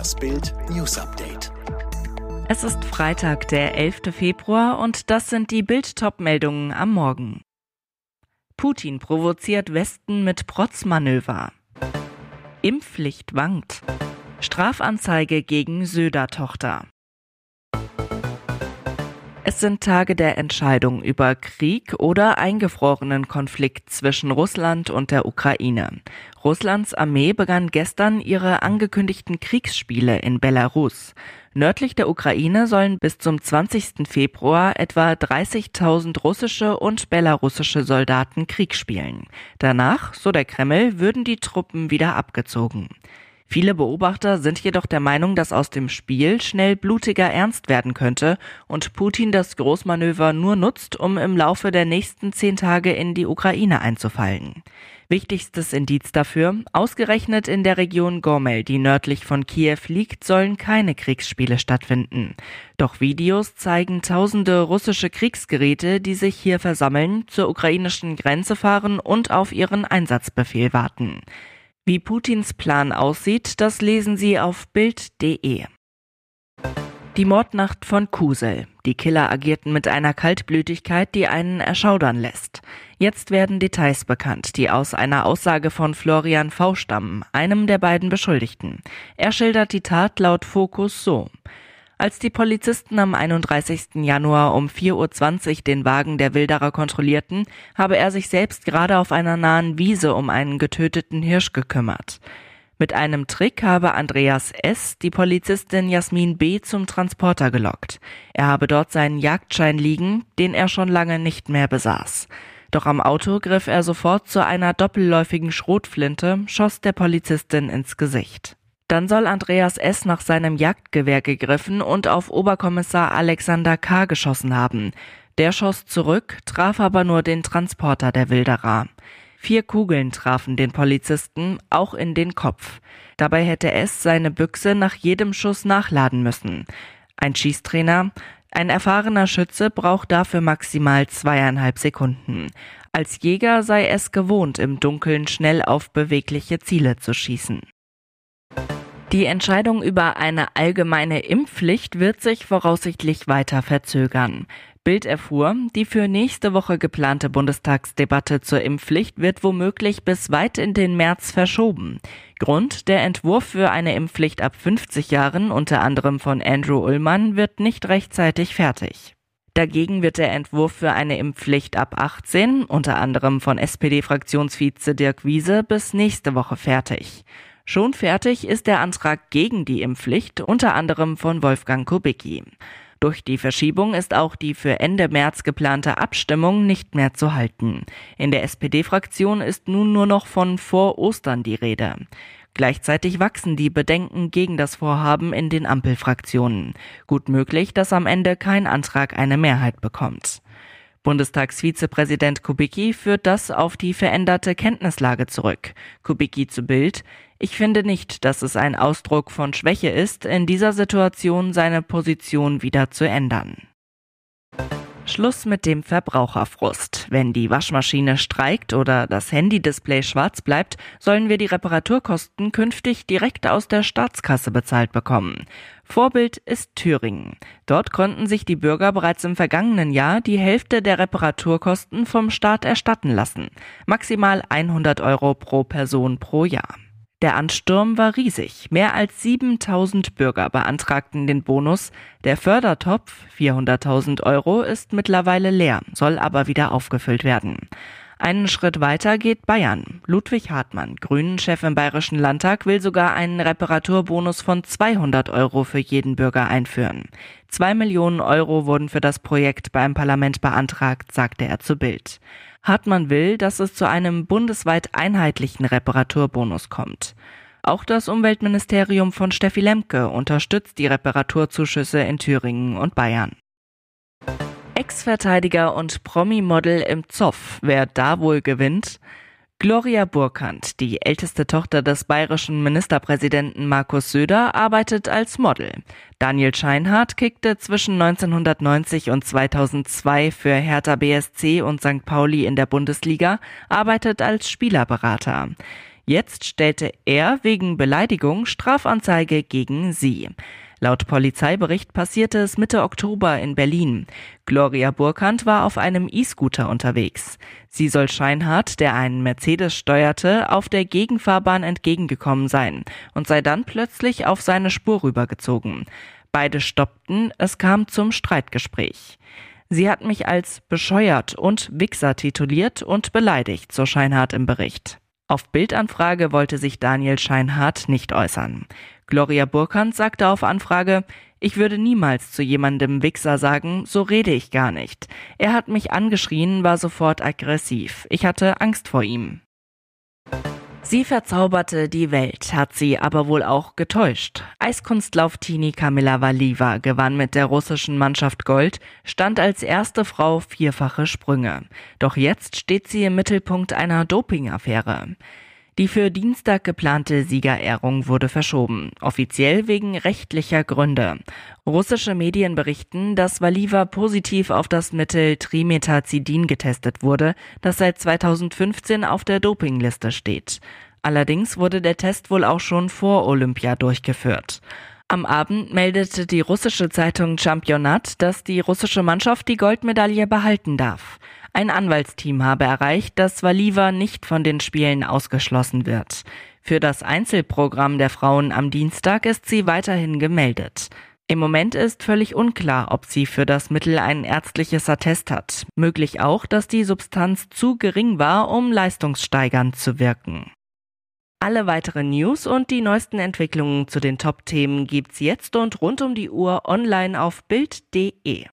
Das Bild News Update. Es ist Freitag, der 11. Februar und das sind die Bild-Top-Meldungen am Morgen. Putin provoziert Westen mit Protzmanöver. Impfpflicht wankt. Strafanzeige gegen Söder-Tochter. Es sind Tage der Entscheidung über Krieg oder eingefrorenen Konflikt zwischen Russland und der Ukraine. Russlands Armee begann gestern ihre angekündigten Kriegsspiele in Belarus. Nördlich der Ukraine sollen bis zum 20. Februar etwa 30.000 russische und belarussische Soldaten Krieg spielen. Danach, so der Kreml, würden die Truppen wieder abgezogen. Viele Beobachter sind jedoch der Meinung, dass aus dem Spiel schnell blutiger Ernst werden könnte und Putin das Großmanöver nur nutzt, um im Laufe der nächsten zehn Tage in die Ukraine einzufallen. Wichtigstes Indiz dafür, ausgerechnet in der Region Gomel, die nördlich von Kiew liegt, sollen keine Kriegsspiele stattfinden. Doch Videos zeigen tausende russische Kriegsgeräte, die sich hier versammeln, zur ukrainischen Grenze fahren und auf ihren Einsatzbefehl warten. Wie Putins Plan aussieht, das lesen Sie auf Bild.de. Die Mordnacht von Kusel. Die Killer agierten mit einer Kaltblütigkeit, die einen erschaudern lässt. Jetzt werden Details bekannt, die aus einer Aussage von Florian V. stammen, einem der beiden Beschuldigten. Er schildert die Tat laut Fokus so. Als die Polizisten am 31. Januar um 4.20 Uhr den Wagen der Wilderer kontrollierten, habe er sich selbst gerade auf einer nahen Wiese um einen getöteten Hirsch gekümmert. Mit einem Trick habe Andreas S. die Polizistin Jasmin B. zum Transporter gelockt. Er habe dort seinen Jagdschein liegen, den er schon lange nicht mehr besaß. Doch am Auto griff er sofort zu einer doppelläufigen Schrotflinte, schoss der Polizistin ins Gesicht. Dann soll Andreas S. nach seinem Jagdgewehr gegriffen und auf Oberkommissar Alexander K. geschossen haben. Der schoss zurück, traf aber nur den Transporter der Wilderer. Vier Kugeln trafen den Polizisten, auch in den Kopf. Dabei hätte S. seine Büchse nach jedem Schuss nachladen müssen. Ein Schießtrainer, ein erfahrener Schütze braucht dafür maximal zweieinhalb Sekunden. Als Jäger sei es gewohnt, im Dunkeln schnell auf bewegliche Ziele zu schießen. Die Entscheidung über eine allgemeine Impfpflicht wird sich voraussichtlich weiter verzögern. Bild erfuhr, die für nächste Woche geplante Bundestagsdebatte zur Impfpflicht wird womöglich bis weit in den März verschoben. Grund, der Entwurf für eine Impfpflicht ab 50 Jahren, unter anderem von Andrew Ullmann, wird nicht rechtzeitig fertig. Dagegen wird der Entwurf für eine Impfpflicht ab 18, unter anderem von SPD-Fraktionsvize Dirk Wiese, bis nächste Woche fertig. Schon fertig ist der Antrag gegen die Impfpflicht, unter anderem von Wolfgang Kubicki. Durch die Verschiebung ist auch die für Ende März geplante Abstimmung nicht mehr zu halten. In der SPD-Fraktion ist nun nur noch von vor Ostern die Rede. Gleichzeitig wachsen die Bedenken gegen das Vorhaben in den Ampelfraktionen. Gut möglich, dass am Ende kein Antrag eine Mehrheit bekommt. Bundestagsvizepräsident Kubicki führt das auf die veränderte Kenntnislage zurück. Kubicki zu Bild. Ich finde nicht, dass es ein Ausdruck von Schwäche ist, in dieser Situation seine Position wieder zu ändern. Schluss mit dem Verbraucherfrust. Wenn die Waschmaschine streikt oder das Handy-Display schwarz bleibt, sollen wir die Reparaturkosten künftig direkt aus der Staatskasse bezahlt bekommen. Vorbild ist Thüringen. Dort konnten sich die Bürger bereits im vergangenen Jahr die Hälfte der Reparaturkosten vom Staat erstatten lassen. Maximal 100 Euro pro Person pro Jahr. Der Ansturm war riesig. Mehr als 7000 Bürger beantragten den Bonus. Der Fördertopf, 400.000 Euro, ist mittlerweile leer, soll aber wieder aufgefüllt werden. Einen Schritt weiter geht Bayern. Ludwig Hartmann, Grünen-Chef im Bayerischen Landtag, will sogar einen Reparaturbonus von 200 Euro für jeden Bürger einführen. Zwei Millionen Euro wurden für das Projekt beim Parlament beantragt, sagte er zu Bild. Hartmann will, dass es zu einem bundesweit einheitlichen Reparaturbonus kommt. Auch das Umweltministerium von Steffi Lemke unterstützt die Reparaturzuschüsse in Thüringen und Bayern. Ex-Verteidiger und Promi-Model im Zoff, wer da wohl gewinnt? Gloria Burkhardt, die älteste Tochter des bayerischen Ministerpräsidenten Markus Söder, arbeitet als Model. Daniel Scheinhardt kickte zwischen 1990 und 2002 für Hertha BSC und St. Pauli in der Bundesliga, arbeitet als Spielerberater. Jetzt stellte er wegen Beleidigung Strafanzeige gegen sie. Laut Polizeibericht passierte es Mitte Oktober in Berlin. Gloria Burkhardt war auf einem E-Scooter unterwegs. Sie soll Scheinhardt, der einen Mercedes steuerte, auf der Gegenfahrbahn entgegengekommen sein und sei dann plötzlich auf seine Spur rübergezogen. Beide stoppten, es kam zum Streitgespräch. Sie hat mich als bescheuert und Wichser tituliert und beleidigt, so Scheinhardt im Bericht. Auf Bildanfrage wollte sich Daniel Scheinhardt nicht äußern. Gloria Burkhardt sagte auf Anfrage, ich würde niemals zu jemandem Wichser sagen, so rede ich gar nicht. Er hat mich angeschrien, war sofort aggressiv. Ich hatte Angst vor ihm. Sie verzauberte die Welt, hat sie aber wohl auch getäuscht. Eiskunstlauf-Tini Kamila Valiva gewann mit der russischen Mannschaft Gold, stand als erste Frau vierfache Sprünge. Doch jetzt steht sie im Mittelpunkt einer Dopingaffäre. Die für Dienstag geplante Siegerehrung wurde verschoben, offiziell wegen rechtlicher Gründe. Russische Medien berichten, dass Valiva positiv auf das Mittel Trimetazidin getestet wurde, das seit 2015 auf der Dopingliste steht. Allerdings wurde der Test wohl auch schon vor Olympia durchgeführt. Am Abend meldete die russische Zeitung Championat, dass die russische Mannschaft die Goldmedaille behalten darf. Ein Anwaltsteam habe erreicht, dass Valiva nicht von den Spielen ausgeschlossen wird. Für das Einzelprogramm der Frauen am Dienstag ist sie weiterhin gemeldet. Im Moment ist völlig unklar, ob sie für das Mittel ein ärztliches Attest hat. Möglich auch, dass die Substanz zu gering war, um leistungssteigernd zu wirken. Alle weiteren News und die neuesten Entwicklungen zu den Top-Themen gibt's jetzt und rund um die Uhr online auf Bild.de.